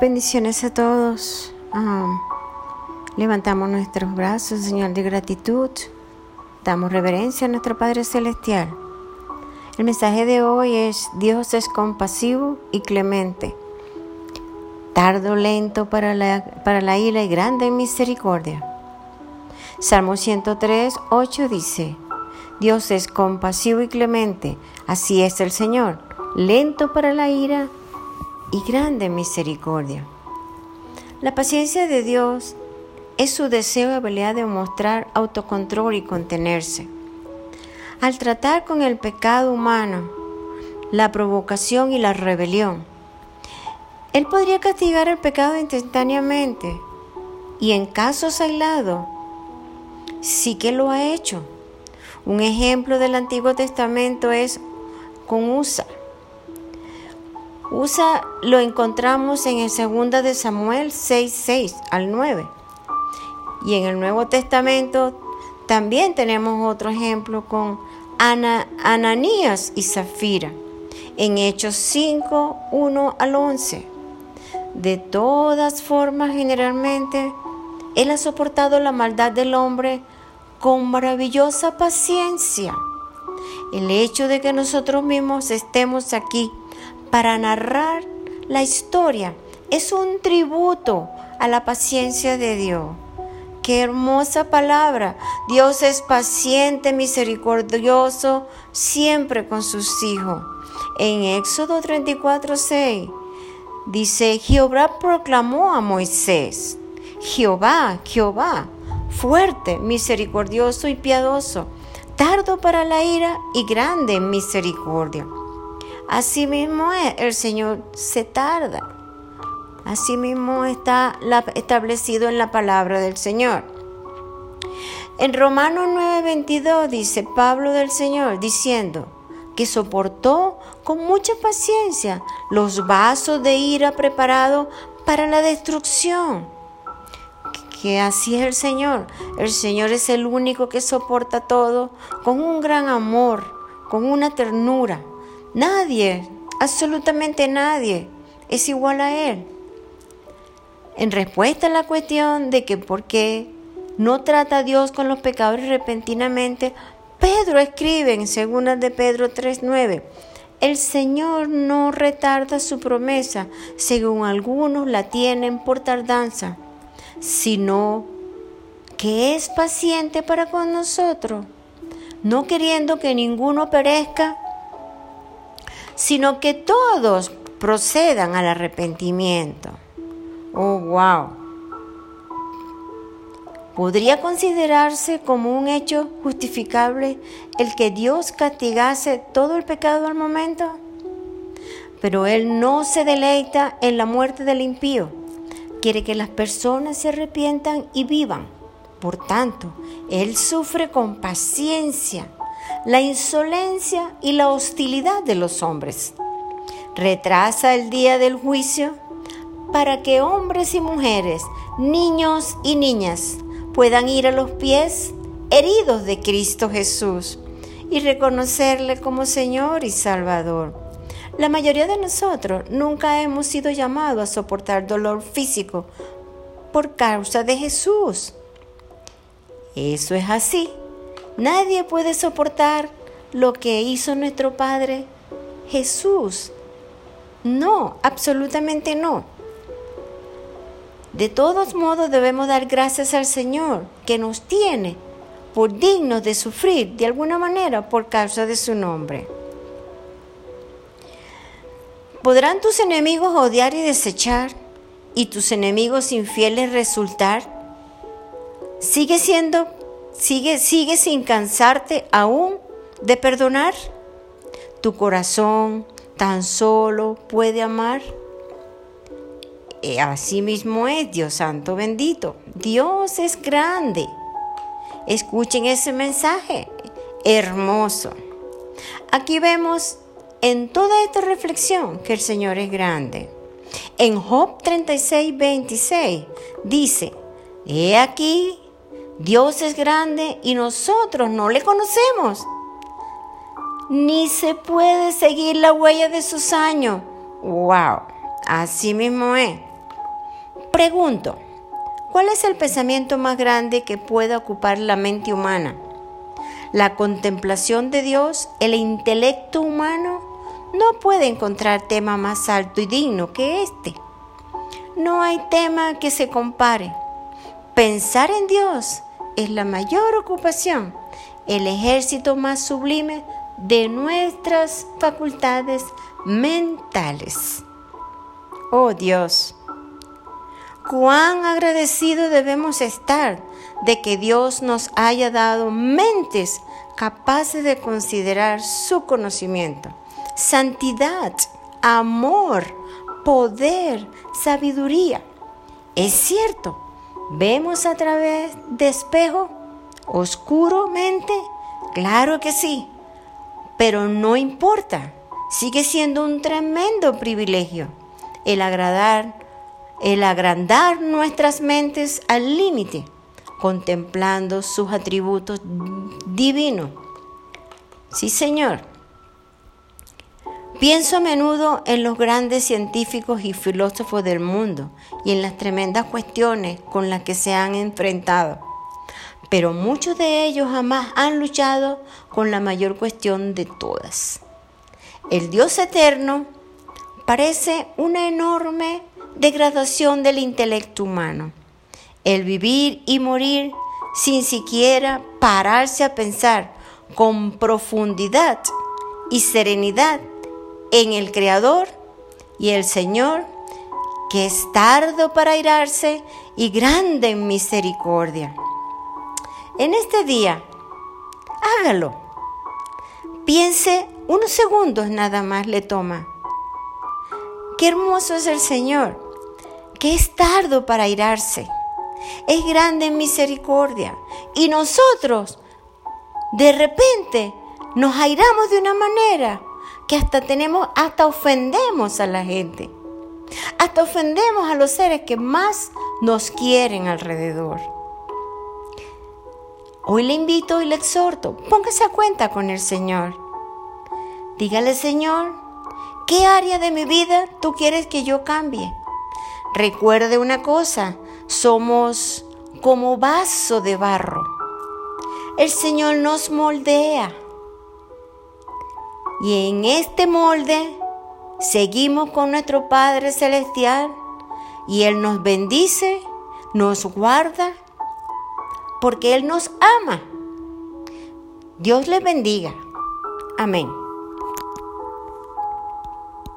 bendiciones a todos. Levantamos nuestros brazos, Señor, de gratitud. Damos reverencia a nuestro Padre Celestial. El mensaje de hoy es, Dios es compasivo y clemente, tardo, lento para la, para la ira y grande en misericordia. Salmo 103, 8 dice, Dios es compasivo y clemente, así es el Señor, lento para la ira y grande misericordia. La paciencia de Dios es su deseo y habilidad de mostrar autocontrol y contenerse. Al tratar con el pecado humano, la provocación y la rebelión, Él podría castigar el pecado instantáneamente y en casos aislados sí que lo ha hecho. Un ejemplo del Antiguo Testamento es con Usa Usa lo encontramos en el 2 de Samuel 6, 6 al 9. Y en el Nuevo Testamento también tenemos otro ejemplo con Ananías y Zafira en Hechos 5, 1 al 11. De todas formas, generalmente, Él ha soportado la maldad del hombre con maravillosa paciencia. El hecho de que nosotros mismos estemos aquí para narrar la historia. Es un tributo a la paciencia de Dios. Qué hermosa palabra. Dios es paciente, misericordioso, siempre con sus hijos. En Éxodo 34, 6 dice, Jehová proclamó a Moisés, Jehová, Jehová, fuerte, misericordioso y piadoso, tardo para la ira y grande en misericordia Así mismo es, el Señor se tarda. Así mismo está establecido en la palabra del Señor. En Romanos 9:22 dice Pablo del Señor diciendo que soportó con mucha paciencia los vasos de ira preparados para la destrucción. Que así es el Señor. El Señor es el único que soporta todo con un gran amor, con una ternura. Nadie, absolutamente nadie, es igual a Él. En respuesta a la cuestión de que por qué no trata a Dios con los pecadores repentinamente, Pedro escribe en 2 de Pedro 3:9, el Señor no retarda su promesa, según algunos la tienen por tardanza, sino que es paciente para con nosotros, no queriendo que ninguno perezca, sino que todos procedan al arrepentimiento. Oh, wow. ¿Podría considerarse como un hecho justificable el que Dios castigase todo el pecado al momento? Pero Él no se deleita en la muerte del impío. Quiere que las personas se arrepientan y vivan. Por tanto, Él sufre con paciencia la insolencia y la hostilidad de los hombres. Retrasa el día del juicio para que hombres y mujeres, niños y niñas puedan ir a los pies heridos de Cristo Jesús y reconocerle como Señor y Salvador. La mayoría de nosotros nunca hemos sido llamados a soportar dolor físico por causa de Jesús. Eso es así Nadie puede soportar lo que hizo nuestro Padre Jesús. No, absolutamente no. De todos modos debemos dar gracias al Señor que nos tiene por dignos de sufrir de alguna manera por causa de su nombre. ¿Podrán tus enemigos odiar y desechar y tus enemigos infieles resultar? Sigue siendo ¿Sigue, sigue sin cansarte aún de perdonar? ¿Tu corazón tan solo puede amar? Eh, así mismo es Dios Santo bendito. Dios es grande. Escuchen ese mensaje hermoso. Aquí vemos en toda esta reflexión que el Señor es grande. En Job 36, 26 dice, He aquí Dios es grande y nosotros no le conocemos. Ni se puede seguir la huella de sus años. ¡Wow! Así mismo es. Pregunto, ¿cuál es el pensamiento más grande que pueda ocupar la mente humana? La contemplación de Dios, el intelecto humano, no puede encontrar tema más alto y digno que este. No hay tema que se compare. Pensar en Dios es la mayor ocupación, el ejército más sublime de nuestras facultades mentales. Oh Dios, cuán agradecido debemos estar de que Dios nos haya dado mentes capaces de considerar su conocimiento, santidad, amor, poder, sabiduría. Es cierto, vemos a través de espejo oscuramente, claro que sí, pero no importa, sigue siendo un tremendo privilegio el agradar, el agrandar nuestras mentes al límite, contemplando sus atributos divinos. Sí, Señor. Pienso a menudo en los grandes científicos y filósofos del mundo y en las tremendas cuestiones con las que se han enfrentado. Pero muchos de ellos jamás han luchado con la mayor cuestión de todas. El Dios eterno parece una enorme degradación del intelecto humano. El vivir y morir sin siquiera pararse a pensar con profundidad y serenidad en el Creador y el Señor, que es tardo para irarse y grande en misericordia. En este día, hágalo. Piense unos segundos nada más le toma Qué hermoso es el Señor, que es tardo para irarse, es grande en misericordia. Y nosotros, de repente, nos airamos de una manera que hasta tenemos, hasta ofendemos a la gente. Hasta ofendemos a los seres que más nos quieren alrededor. Hoy le invito y le exhorto, póngase a cuenta con el Señor. Dígale, Señor, ¿Qué área de mi vida tú quieres que yo cambie? Recuerde una cosa, somos como vaso de barro. El Señor nos moldea. Y en este molde seguimos con nuestro Padre Celestial y Él nos bendice, nos guarda, porque Él nos ama. Dios les bendiga. Amén.